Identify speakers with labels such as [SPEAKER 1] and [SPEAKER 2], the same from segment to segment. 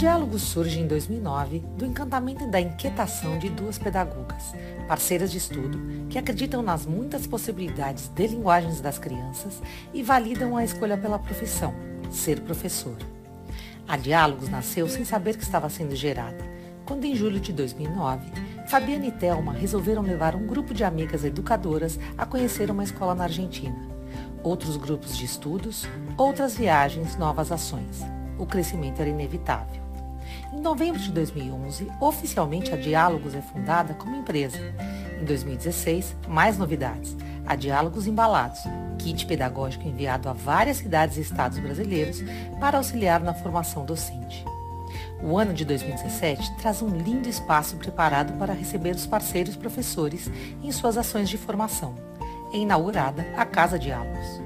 [SPEAKER 1] Diálogo surge em 2009 do encantamento e da inquietação de duas pedagogas, parceiras de estudo, que acreditam nas muitas possibilidades de linguagens das crianças e validam a escolha pela profissão, ser professora. A Diálogos nasceu sem saber que estava sendo gerada, quando em julho de 2009, Fabiana e Thelma resolveram levar um grupo de amigas educadoras a conhecer uma escola na Argentina. Outros grupos de estudos, outras viagens, novas ações. O crescimento era inevitável. Em novembro de 2011, oficialmente a Diálogos é fundada como empresa. Em 2016, mais novidades. A Diálogos Embalados, kit pedagógico enviado a várias cidades e estados brasileiros para auxiliar na formação docente. O ano de 2017 traz um lindo espaço preparado para receber os parceiros professores em suas ações de formação. É inaugurada a Casa Diálogos.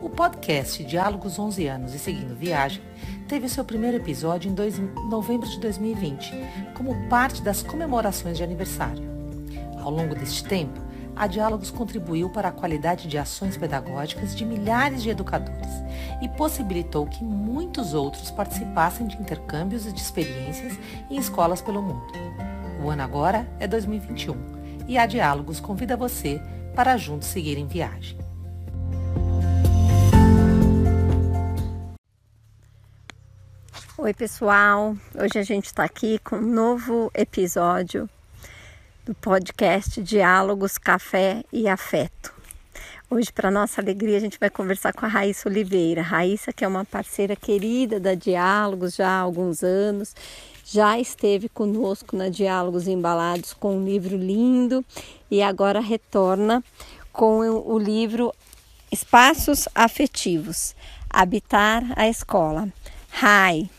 [SPEAKER 1] O podcast Diálogos 11 anos e Seguindo Viagem teve seu primeiro episódio em dois, novembro de 2020, como parte das comemorações de aniversário. Ao longo deste tempo, a Diálogos contribuiu para a qualidade de ações pedagógicas de milhares de educadores e possibilitou que muitos outros participassem de intercâmbios e de experiências em escolas pelo mundo. O ano agora é 2021 e a Diálogos convida você para juntos seguir em viagem.
[SPEAKER 2] Oi, pessoal. Hoje a gente está aqui com um novo episódio do podcast Diálogos, Café e Afeto. Hoje, para nossa alegria, a gente vai conversar com a Raíssa Oliveira. Raíssa, que é uma parceira querida da Diálogos já há alguns anos, já esteve conosco na Diálogos Embalados com um livro lindo e agora retorna com o livro Espaços Afetivos Habitar a Escola. Rai,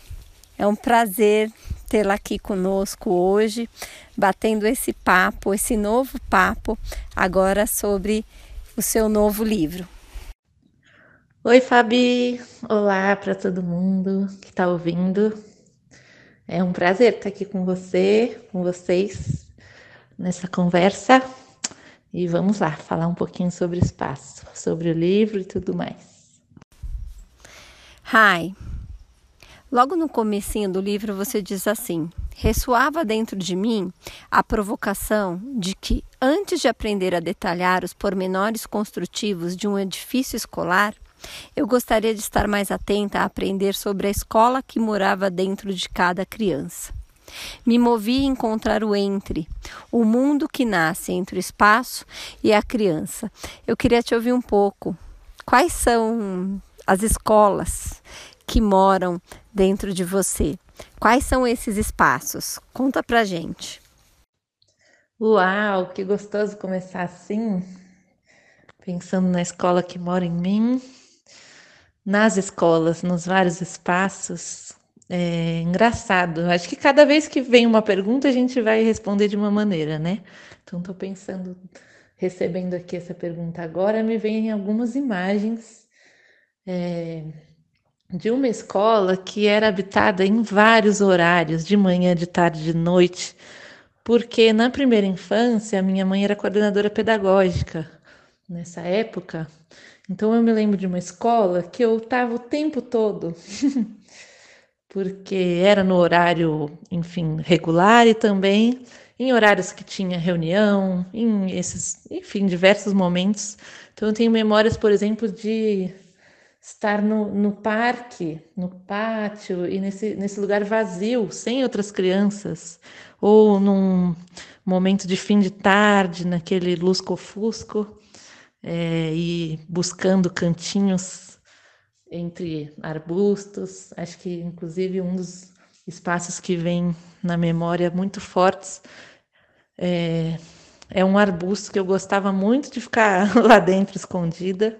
[SPEAKER 2] é um prazer tê-la aqui conosco hoje, batendo esse papo, esse novo papo, agora sobre o seu novo livro.
[SPEAKER 3] Oi, Fabi! Olá para todo mundo que está ouvindo. É um prazer estar aqui com você, com vocês, nessa conversa. E vamos lá, falar um pouquinho sobre o espaço, sobre o livro e tudo mais.
[SPEAKER 2] Hi, Logo no comecinho do livro você diz assim: ressoava dentro de mim a provocação de que, antes de aprender a detalhar os pormenores construtivos de um edifício escolar, eu gostaria de estar mais atenta a aprender sobre a escola que morava dentro de cada criança. Me movi a encontrar o entre, o mundo que nasce entre o espaço e a criança. Eu queria te ouvir um pouco. Quais são as escolas que moram dentro de você. Quais são esses espaços? Conta pra gente.
[SPEAKER 3] Uau, que gostoso começar assim, pensando na escola que mora em mim, nas escolas, nos vários espaços. É engraçado. Acho que cada vez que vem uma pergunta, a gente vai responder de uma maneira, né? Então, estou pensando, recebendo aqui essa pergunta agora, me vem algumas imagens. É, de uma escola que era habitada em vários horários, de manhã, de tarde, de noite, porque na primeira infância minha mãe era coordenadora pedagógica nessa época. Então eu me lembro de uma escola que eu estava o tempo todo, porque era no horário, enfim, regular e também em horários que tinha reunião, em esses, enfim, diversos momentos. Então eu tenho memórias, por exemplo, de estar no, no parque, no pátio e nesse, nesse lugar vazio, sem outras crianças, ou num momento de fim de tarde, naquele lusco-fusco, é, e buscando cantinhos entre arbustos. Acho que, inclusive, um dos espaços que vem na memória muito fortes é, é um arbusto que eu gostava muito de ficar lá dentro escondida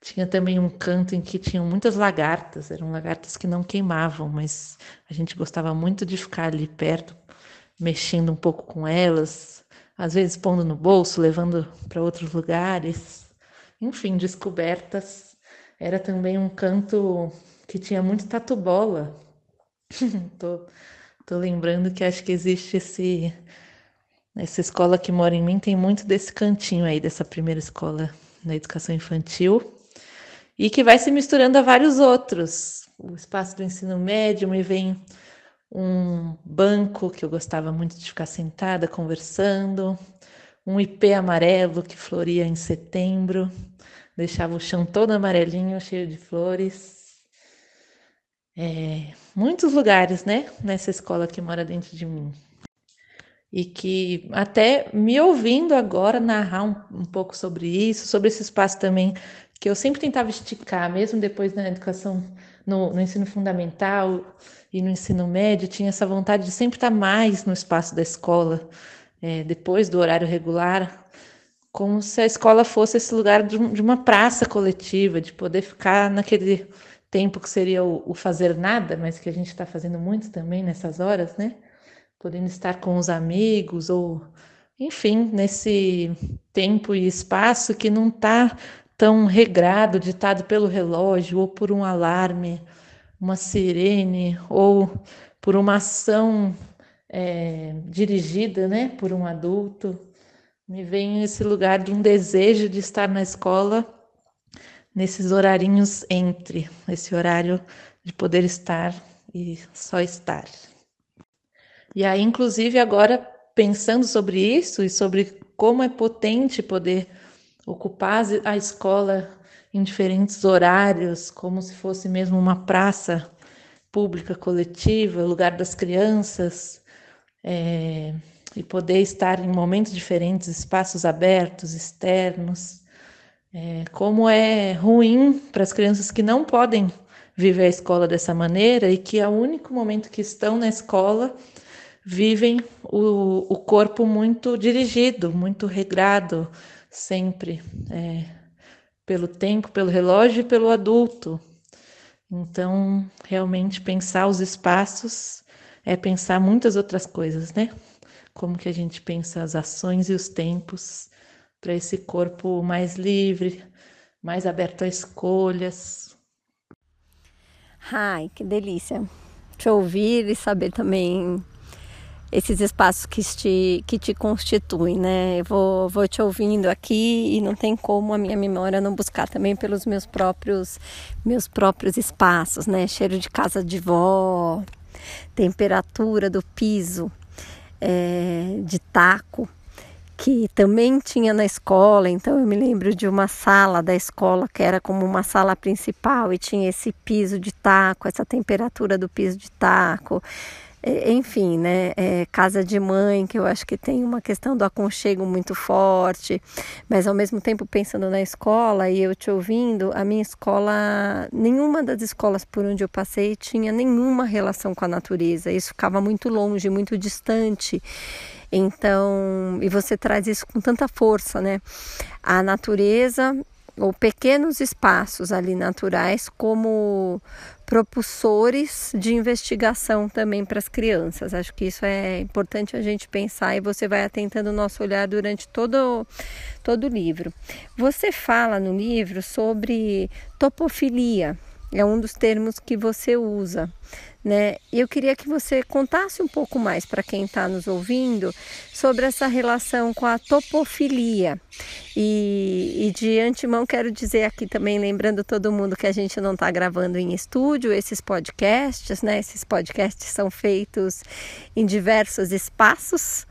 [SPEAKER 3] tinha também um canto em que tinham muitas lagartas, eram lagartas que não queimavam, mas a gente gostava muito de ficar ali perto, mexendo um pouco com elas, às vezes pondo no bolso, levando para outros lugares. Enfim, descobertas. Era também um canto que tinha muito tatu-bola. tô, tô lembrando que acho que existe esse essa escola que mora em mim tem muito desse cantinho aí dessa primeira escola na educação infantil e que vai se misturando a vários outros. O espaço do ensino médio me vem um banco que eu gostava muito de ficar sentada conversando, um ipê amarelo que floria em setembro, deixava o chão todo amarelinho, cheio de flores. É, muitos lugares, né, nessa escola que mora dentro de mim. E que até me ouvindo agora narrar um, um pouco sobre isso, sobre esse espaço também que eu sempre tentava esticar, mesmo depois na educação, no, no ensino fundamental e no ensino médio, tinha essa vontade de sempre estar mais no espaço da escola, é, depois do horário regular, como se a escola fosse esse lugar de, de uma praça coletiva, de poder ficar naquele tempo que seria o, o fazer nada, mas que a gente está fazendo muito também nessas horas, né? Podendo estar com os amigos ou, enfim, nesse tempo e espaço que não está tão regrado, ditado pelo relógio ou por um alarme, uma sirene ou por uma ação é, dirigida, né, por um adulto. Me vem esse lugar de um desejo de estar na escola nesses horarinhos entre, esse horário de poder estar e só estar. E aí, inclusive, agora pensando sobre isso e sobre como é potente poder ocupar a escola em diferentes horários, como se fosse mesmo uma praça pública coletiva, lugar das crianças, é, e poder estar em momentos diferentes, espaços abertos, externos. É, como é ruim para as crianças que não podem viver a escola dessa maneira e que, ao único momento que estão na escola, vivem o, o corpo muito dirigido, muito regrado, sempre, é, pelo tempo, pelo relógio e pelo adulto. Então, realmente pensar os espaços é pensar muitas outras coisas, né? Como que a gente pensa as ações e os tempos para esse corpo mais livre, mais aberto a escolhas.
[SPEAKER 2] Ai, que delícia te ouvir e saber também esses espaços que te, que te constituem, né? Eu vou, vou te ouvindo aqui e não tem como a minha memória não buscar também pelos meus próprios meus próprios espaços, né? Cheiro de casa de vó, temperatura do piso, é, de taco, que também tinha na escola, então eu me lembro de uma sala da escola que era como uma sala principal e tinha esse piso de taco, essa temperatura do piso de taco. Enfim, né? É, casa de mãe, que eu acho que tem uma questão do aconchego muito forte, mas ao mesmo tempo pensando na escola e eu te ouvindo, a minha escola, nenhuma das escolas por onde eu passei tinha nenhuma relação com a natureza, isso ficava muito longe, muito distante. Então, e você traz isso com tanta força, né? A natureza ou pequenos espaços ali naturais como propulsores de investigação também para as crianças. Acho que isso é importante a gente pensar e você vai atentando o nosso olhar durante todo, todo o livro. Você fala no livro sobre topofilia, é um dos termos que você usa né? Eu queria que você contasse um pouco mais para quem está nos ouvindo sobre essa relação com a topofilia. E, e, de antemão quero dizer aqui também, lembrando todo mundo que a gente não está gravando em estúdio esses podcasts, né? Esses podcasts são feitos em diversos espaços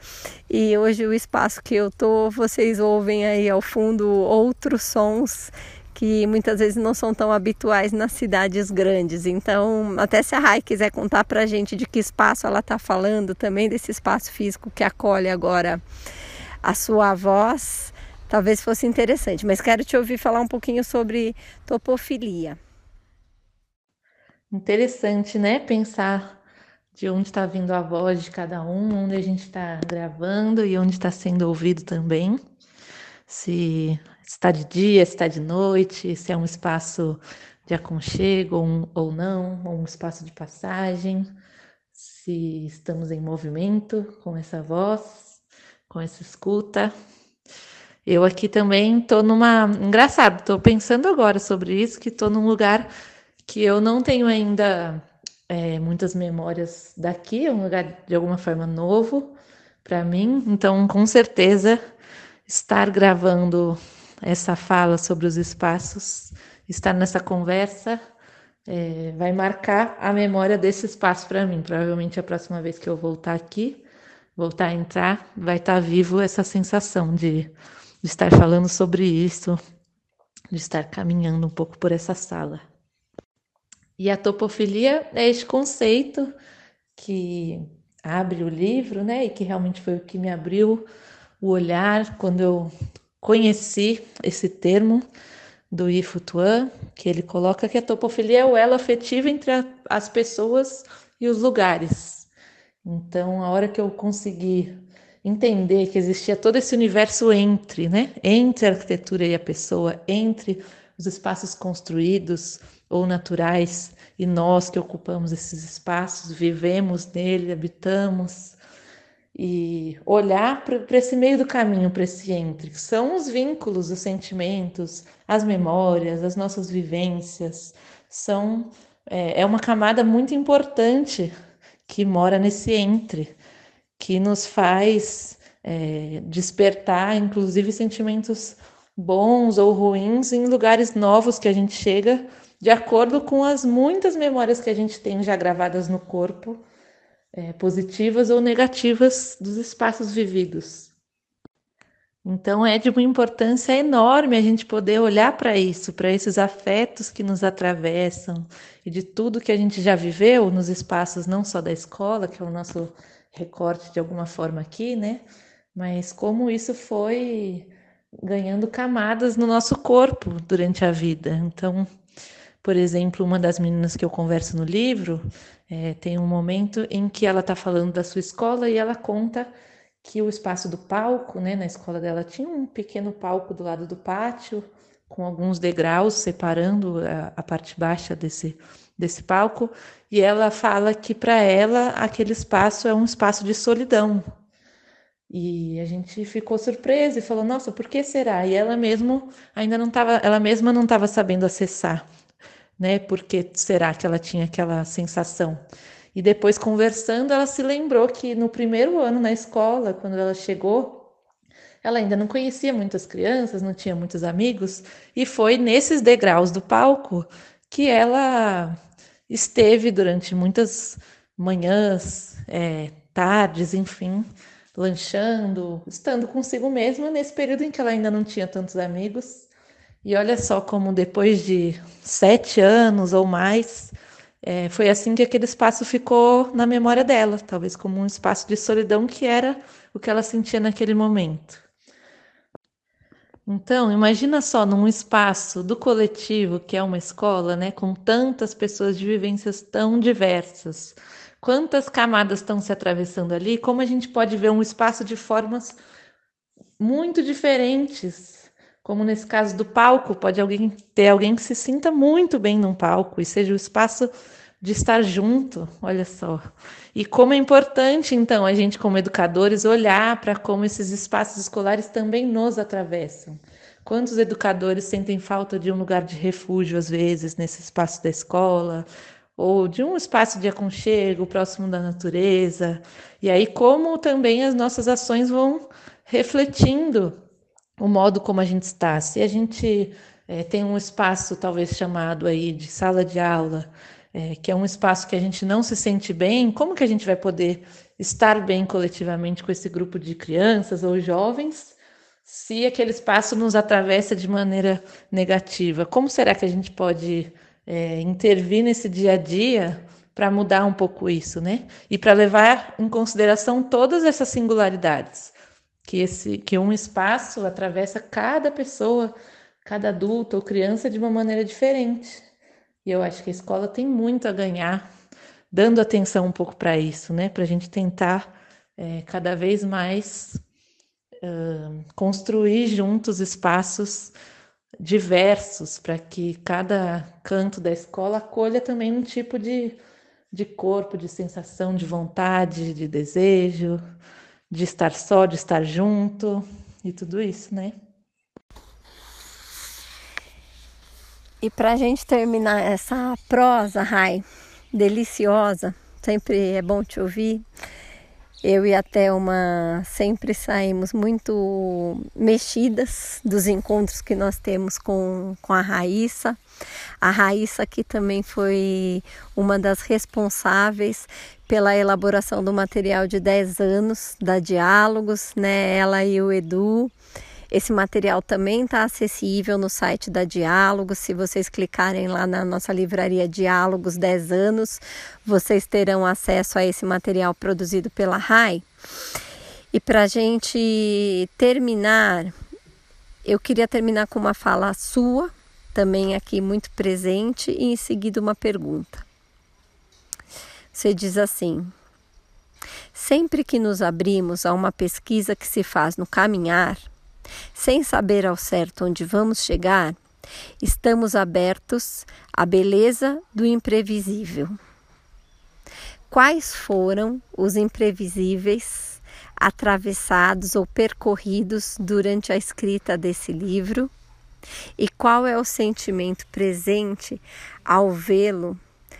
[SPEAKER 2] e hoje o espaço que eu tô, vocês ouvem aí ao fundo outros sons que muitas vezes não são tão habituais nas cidades grandes. Então, até se a Rai quiser contar para a gente de que espaço ela está falando, também desse espaço físico que acolhe agora a sua voz, talvez fosse interessante. Mas quero te ouvir falar um pouquinho sobre topofilia.
[SPEAKER 3] Interessante, né? Pensar de onde está vindo a voz de cada um, onde a gente está gravando e onde está sendo ouvido também. Se está de dia, se está de noite, se é um espaço de aconchego ou, ou não, ou um espaço de passagem, se estamos em movimento com essa voz, com essa escuta. Eu aqui também estou numa. Engraçado, estou pensando agora sobre isso, que estou num lugar que eu não tenho ainda é, muitas memórias daqui, é um lugar de alguma forma novo para mim, então com certeza estar gravando essa fala sobre os espaços, estar nessa conversa é, vai marcar a memória desse espaço para mim. Provavelmente a próxima vez que eu voltar aqui, voltar a entrar, vai estar tá vivo essa sensação de, de estar falando sobre isso, de estar caminhando um pouco por essa sala. E a topofilia é este conceito que abre o livro, né? E que realmente foi o que me abriu o olhar quando eu conheci esse termo do Ifutuan, que ele coloca que a topofilia é o elo afetivo entre a, as pessoas e os lugares. Então, a hora que eu consegui entender que existia todo esse universo entre, né, entre a arquitetura e a pessoa, entre os espaços construídos ou naturais e nós que ocupamos esses espaços, vivemos nele, habitamos, e olhar para esse meio do caminho, para esse entre, que são os vínculos, os sentimentos, as memórias, as nossas vivências, são é, é uma camada muito importante que mora nesse entre, que nos faz é, despertar, inclusive, sentimentos bons ou ruins em lugares novos que a gente chega, de acordo com as muitas memórias que a gente tem já gravadas no corpo é, positivas ou negativas dos espaços vividos. Então é de uma importância enorme a gente poder olhar para isso, para esses afetos que nos atravessam e de tudo que a gente já viveu nos espaços não só da escola, que é o nosso recorte de alguma forma aqui, né? Mas como isso foi ganhando camadas no nosso corpo durante a vida. Então, por exemplo, uma das meninas que eu converso no livro é, tem um momento em que ela está falando da sua escola e ela conta que o espaço do palco, né, na escola dela tinha um pequeno palco do lado do pátio, com alguns degraus separando a, a parte baixa desse, desse palco, e ela fala que para ela aquele espaço é um espaço de solidão. E a gente ficou surpresa e falou: "Nossa, por que será?" E ela mesmo ainda não estava, ela mesma não estava sabendo acessar né? Porque será que ela tinha aquela sensação? E depois conversando, ela se lembrou que no primeiro ano na escola, quando ela chegou, ela ainda não conhecia muitas crianças, não tinha muitos amigos, e foi nesses degraus do palco que ela esteve durante muitas manhãs, é, tardes, enfim, lanchando, estando consigo mesma nesse período em que ela ainda não tinha tantos amigos e olha só como depois de sete anos ou mais, é, foi assim que aquele espaço ficou na memória dela, talvez como um espaço de solidão que era o que ela sentia naquele momento. Então, imagina só num espaço do coletivo, que é uma escola, né, com tantas pessoas de vivências tão diversas, quantas camadas estão se atravessando ali, como a gente pode ver um espaço de formas muito diferentes como nesse caso do palco, pode alguém ter alguém que se sinta muito bem num palco e seja o espaço de estar junto, olha só. E como é importante, então, a gente, como educadores, olhar para como esses espaços escolares também nos atravessam. Quantos educadores sentem falta de um lugar de refúgio, às vezes, nesse espaço da escola, ou de um espaço de aconchego próximo da natureza? E aí, como também as nossas ações vão refletindo o modo como a gente está. Se a gente é, tem um espaço, talvez chamado aí de sala de aula, é, que é um espaço que a gente não se sente bem, como que a gente vai poder estar bem coletivamente com esse grupo de crianças ou jovens, se aquele espaço nos atravessa de maneira negativa? Como será que a gente pode é, intervir nesse dia a dia para mudar um pouco isso, né? E para levar em consideração todas essas singularidades que esse que um espaço atravessa cada pessoa, cada adulto ou criança de uma maneira diferente. E eu acho que a escola tem muito a ganhar, dando atenção um pouco para isso, né? Para a gente tentar é, cada vez mais uh, construir juntos espaços diversos para que cada canto da escola acolha também um tipo de, de corpo, de sensação, de vontade, de desejo, de estar só, de estar junto e tudo isso, né?
[SPEAKER 2] E para a gente terminar essa prosa, Rai, deliciosa, sempre é bom te ouvir. Eu e a Thelma sempre saímos muito mexidas dos encontros que nós temos com, com a Raíssa. A Raíssa aqui também foi uma das responsáveis pela elaboração do material de 10 anos da Diálogos, né? Ela e o Edu. Esse material também está acessível no site da Diálogos. Se vocês clicarem lá na nossa livraria Diálogos 10 anos, vocês terão acesso a esse material produzido pela RAI. E para a gente terminar, eu queria terminar com uma fala sua, também aqui muito presente, e em seguida uma pergunta. Você diz assim: Sempre que nos abrimos a uma pesquisa que se faz no caminhar, sem saber ao certo onde vamos chegar, estamos abertos à beleza do imprevisível. Quais foram os imprevisíveis atravessados ou percorridos durante a escrita desse livro? E qual é o sentimento presente ao vê-lo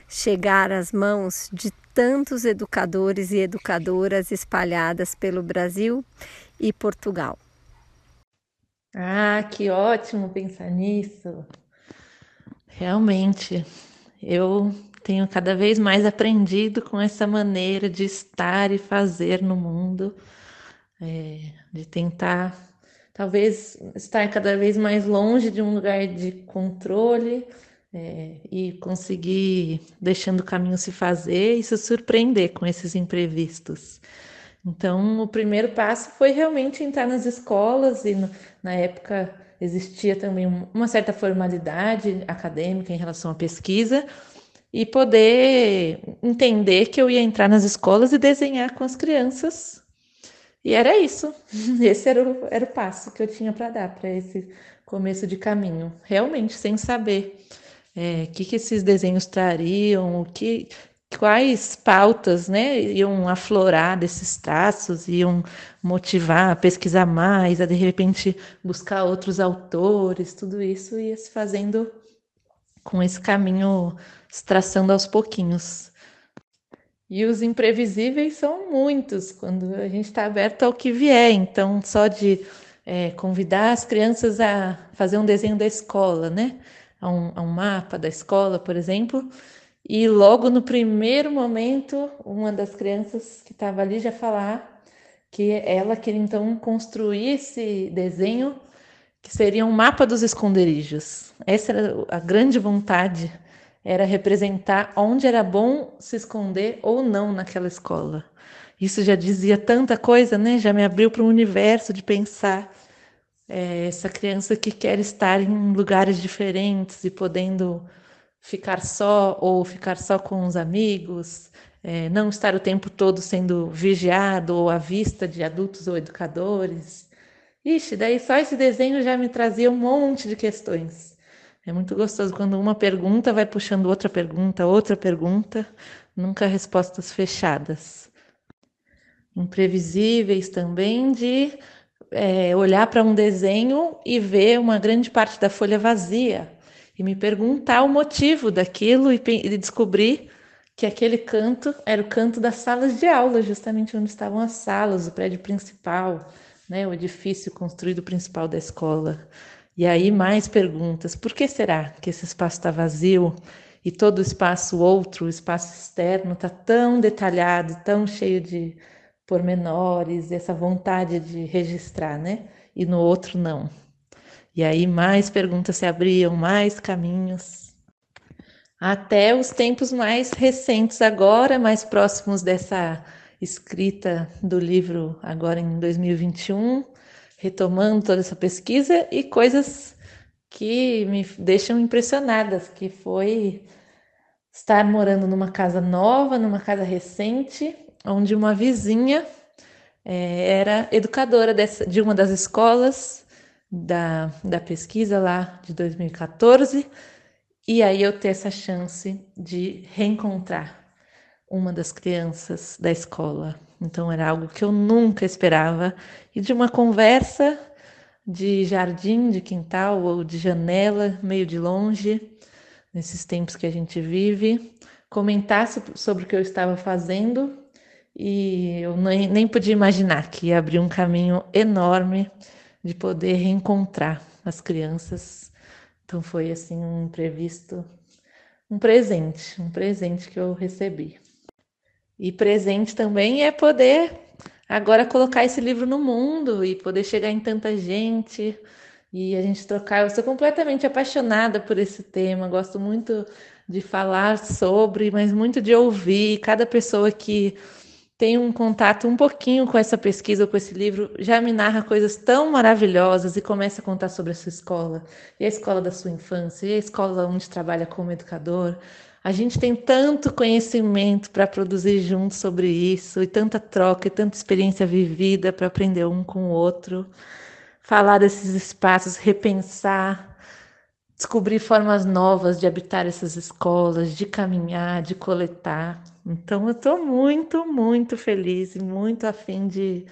[SPEAKER 2] chegar às mãos de tantos educadores e educadoras espalhadas pelo Brasil e Portugal?
[SPEAKER 3] Ah, que ótimo pensar nisso. Realmente, eu tenho cada vez mais aprendido com essa maneira de estar e fazer no mundo, é, de tentar, talvez, estar cada vez mais longe de um lugar de controle é, e conseguir, deixando o caminho se fazer e se surpreender com esses imprevistos. Então, o primeiro passo foi realmente entrar nas escolas, e no, na época existia também uma certa formalidade acadêmica em relação à pesquisa, e poder entender que eu ia entrar nas escolas e desenhar com as crianças. E era isso. Esse era o, era o passo que eu tinha para dar para esse começo de caminho, realmente sem saber o é, que, que esses desenhos trariam, o que, quais pautas né, iam aflorar desses traços, iam motivar a pesquisar mais, a de repente buscar outros autores, tudo isso ia se fazendo com esse caminho, se traçando aos pouquinhos. E os imprevisíveis são muitos quando a gente está aberto ao que vier, então só de é, convidar as crianças a fazer um desenho da escola, né? A um, a um mapa da escola, por exemplo, e logo no primeiro momento, uma das crianças que estava ali já falar que ela queria então construir esse desenho que seria um mapa dos esconderijos. Essa era a grande vontade, era representar onde era bom se esconder ou não naquela escola. Isso já dizia tanta coisa, né? Já me abriu para um universo de pensar é, essa criança que quer estar em lugares diferentes e podendo ficar só ou ficar só com os amigos, é, não estar o tempo todo sendo vigiado ou à vista de adultos ou educadores. Ixi, daí só esse desenho já me trazia um monte de questões. É muito gostoso quando uma pergunta vai puxando outra pergunta, outra pergunta, nunca respostas fechadas. Imprevisíveis também de é, olhar para um desenho e ver uma grande parte da folha vazia e me perguntar o motivo daquilo e, e descobrir que aquele canto era o canto das salas de aula, justamente onde estavam as salas, o prédio principal, né, o edifício construído principal da escola. E aí mais perguntas: por que será que esse espaço está vazio e todo o espaço outro, o espaço externo, está tão detalhado, tão cheio de pormenores, essa vontade de registrar, né? E no outro não. E aí mais perguntas se abriam, mais caminhos, até os tempos mais recentes agora, mais próximos dessa escrita do livro agora em 2021, retomando toda essa pesquisa e coisas que me deixam impressionadas, que foi estar morando numa casa nova, numa casa recente, onde uma vizinha é, era educadora dessa, de uma das escolas da, da pesquisa lá de 2014, e aí eu ter essa chance de reencontrar uma das crianças da escola. Então era algo que eu nunca esperava, e de uma conversa de jardim, de quintal ou de janela, meio de longe, nesses tempos que a gente vive, comentar sobre o que eu estava fazendo e eu nem, nem podia imaginar que ia abrir um caminho enorme de poder reencontrar as crianças. Então foi assim um imprevisto, um presente, um presente que eu recebi. E presente também é poder agora colocar esse livro no mundo e poder chegar em tanta gente e a gente trocar. Eu sou completamente apaixonada por esse tema, gosto muito de falar sobre, mas muito de ouvir. Cada pessoa que tem um contato um pouquinho com essa pesquisa, com esse livro, já me narra coisas tão maravilhosas e começa a contar sobre a sua escola, e a escola da sua infância, e a escola onde trabalha como educador. A gente tem tanto conhecimento para produzir junto sobre isso, e tanta troca, e tanta experiência vivida para aprender um com o outro. Falar desses espaços, repensar, descobrir formas novas de habitar essas escolas, de caminhar, de coletar. Então, eu estou muito, muito feliz e muito afim de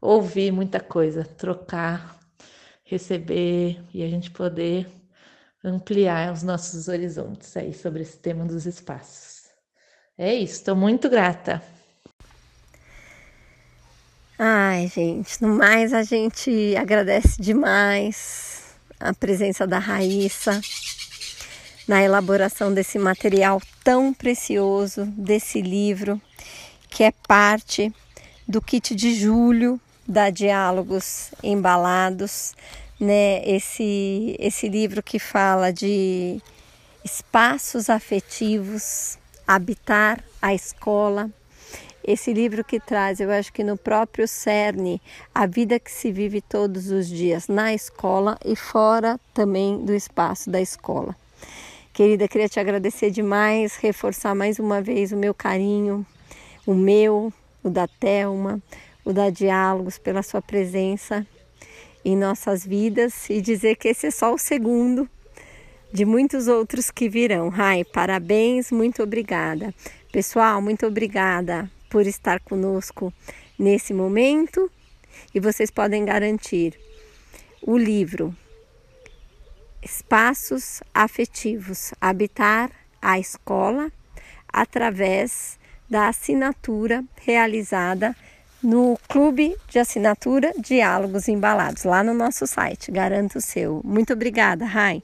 [SPEAKER 3] ouvir muita coisa, trocar, receber e a gente poder ampliar os nossos horizontes aí sobre esse tema dos espaços. É isso, estou muito grata.
[SPEAKER 2] Ai, gente, no mais a gente agradece demais a presença da Raíssa na elaboração desse material tão precioso, desse livro, que é parte do kit de julho da Diálogos Embalados, né? Esse, esse livro que fala de espaços afetivos, habitar a escola. Esse livro que traz, eu acho que no próprio cerne, a vida que se vive todos os dias na escola e fora também do espaço da escola. Querida, queria te agradecer demais, reforçar mais uma vez o meu carinho, o meu, o da Telma, o da Diálogos, pela sua presença em nossas vidas e dizer que esse é só o segundo de muitos outros que virão. Rai, parabéns, muito obrigada. Pessoal, muito obrigada por estar conosco nesse momento e vocês podem garantir o livro Espaços Afetivos Habitar a Escola através da assinatura realizada no clube de assinatura Diálogos Embalados, lá no nosso site. Garanto o seu. Muito obrigada, Rai.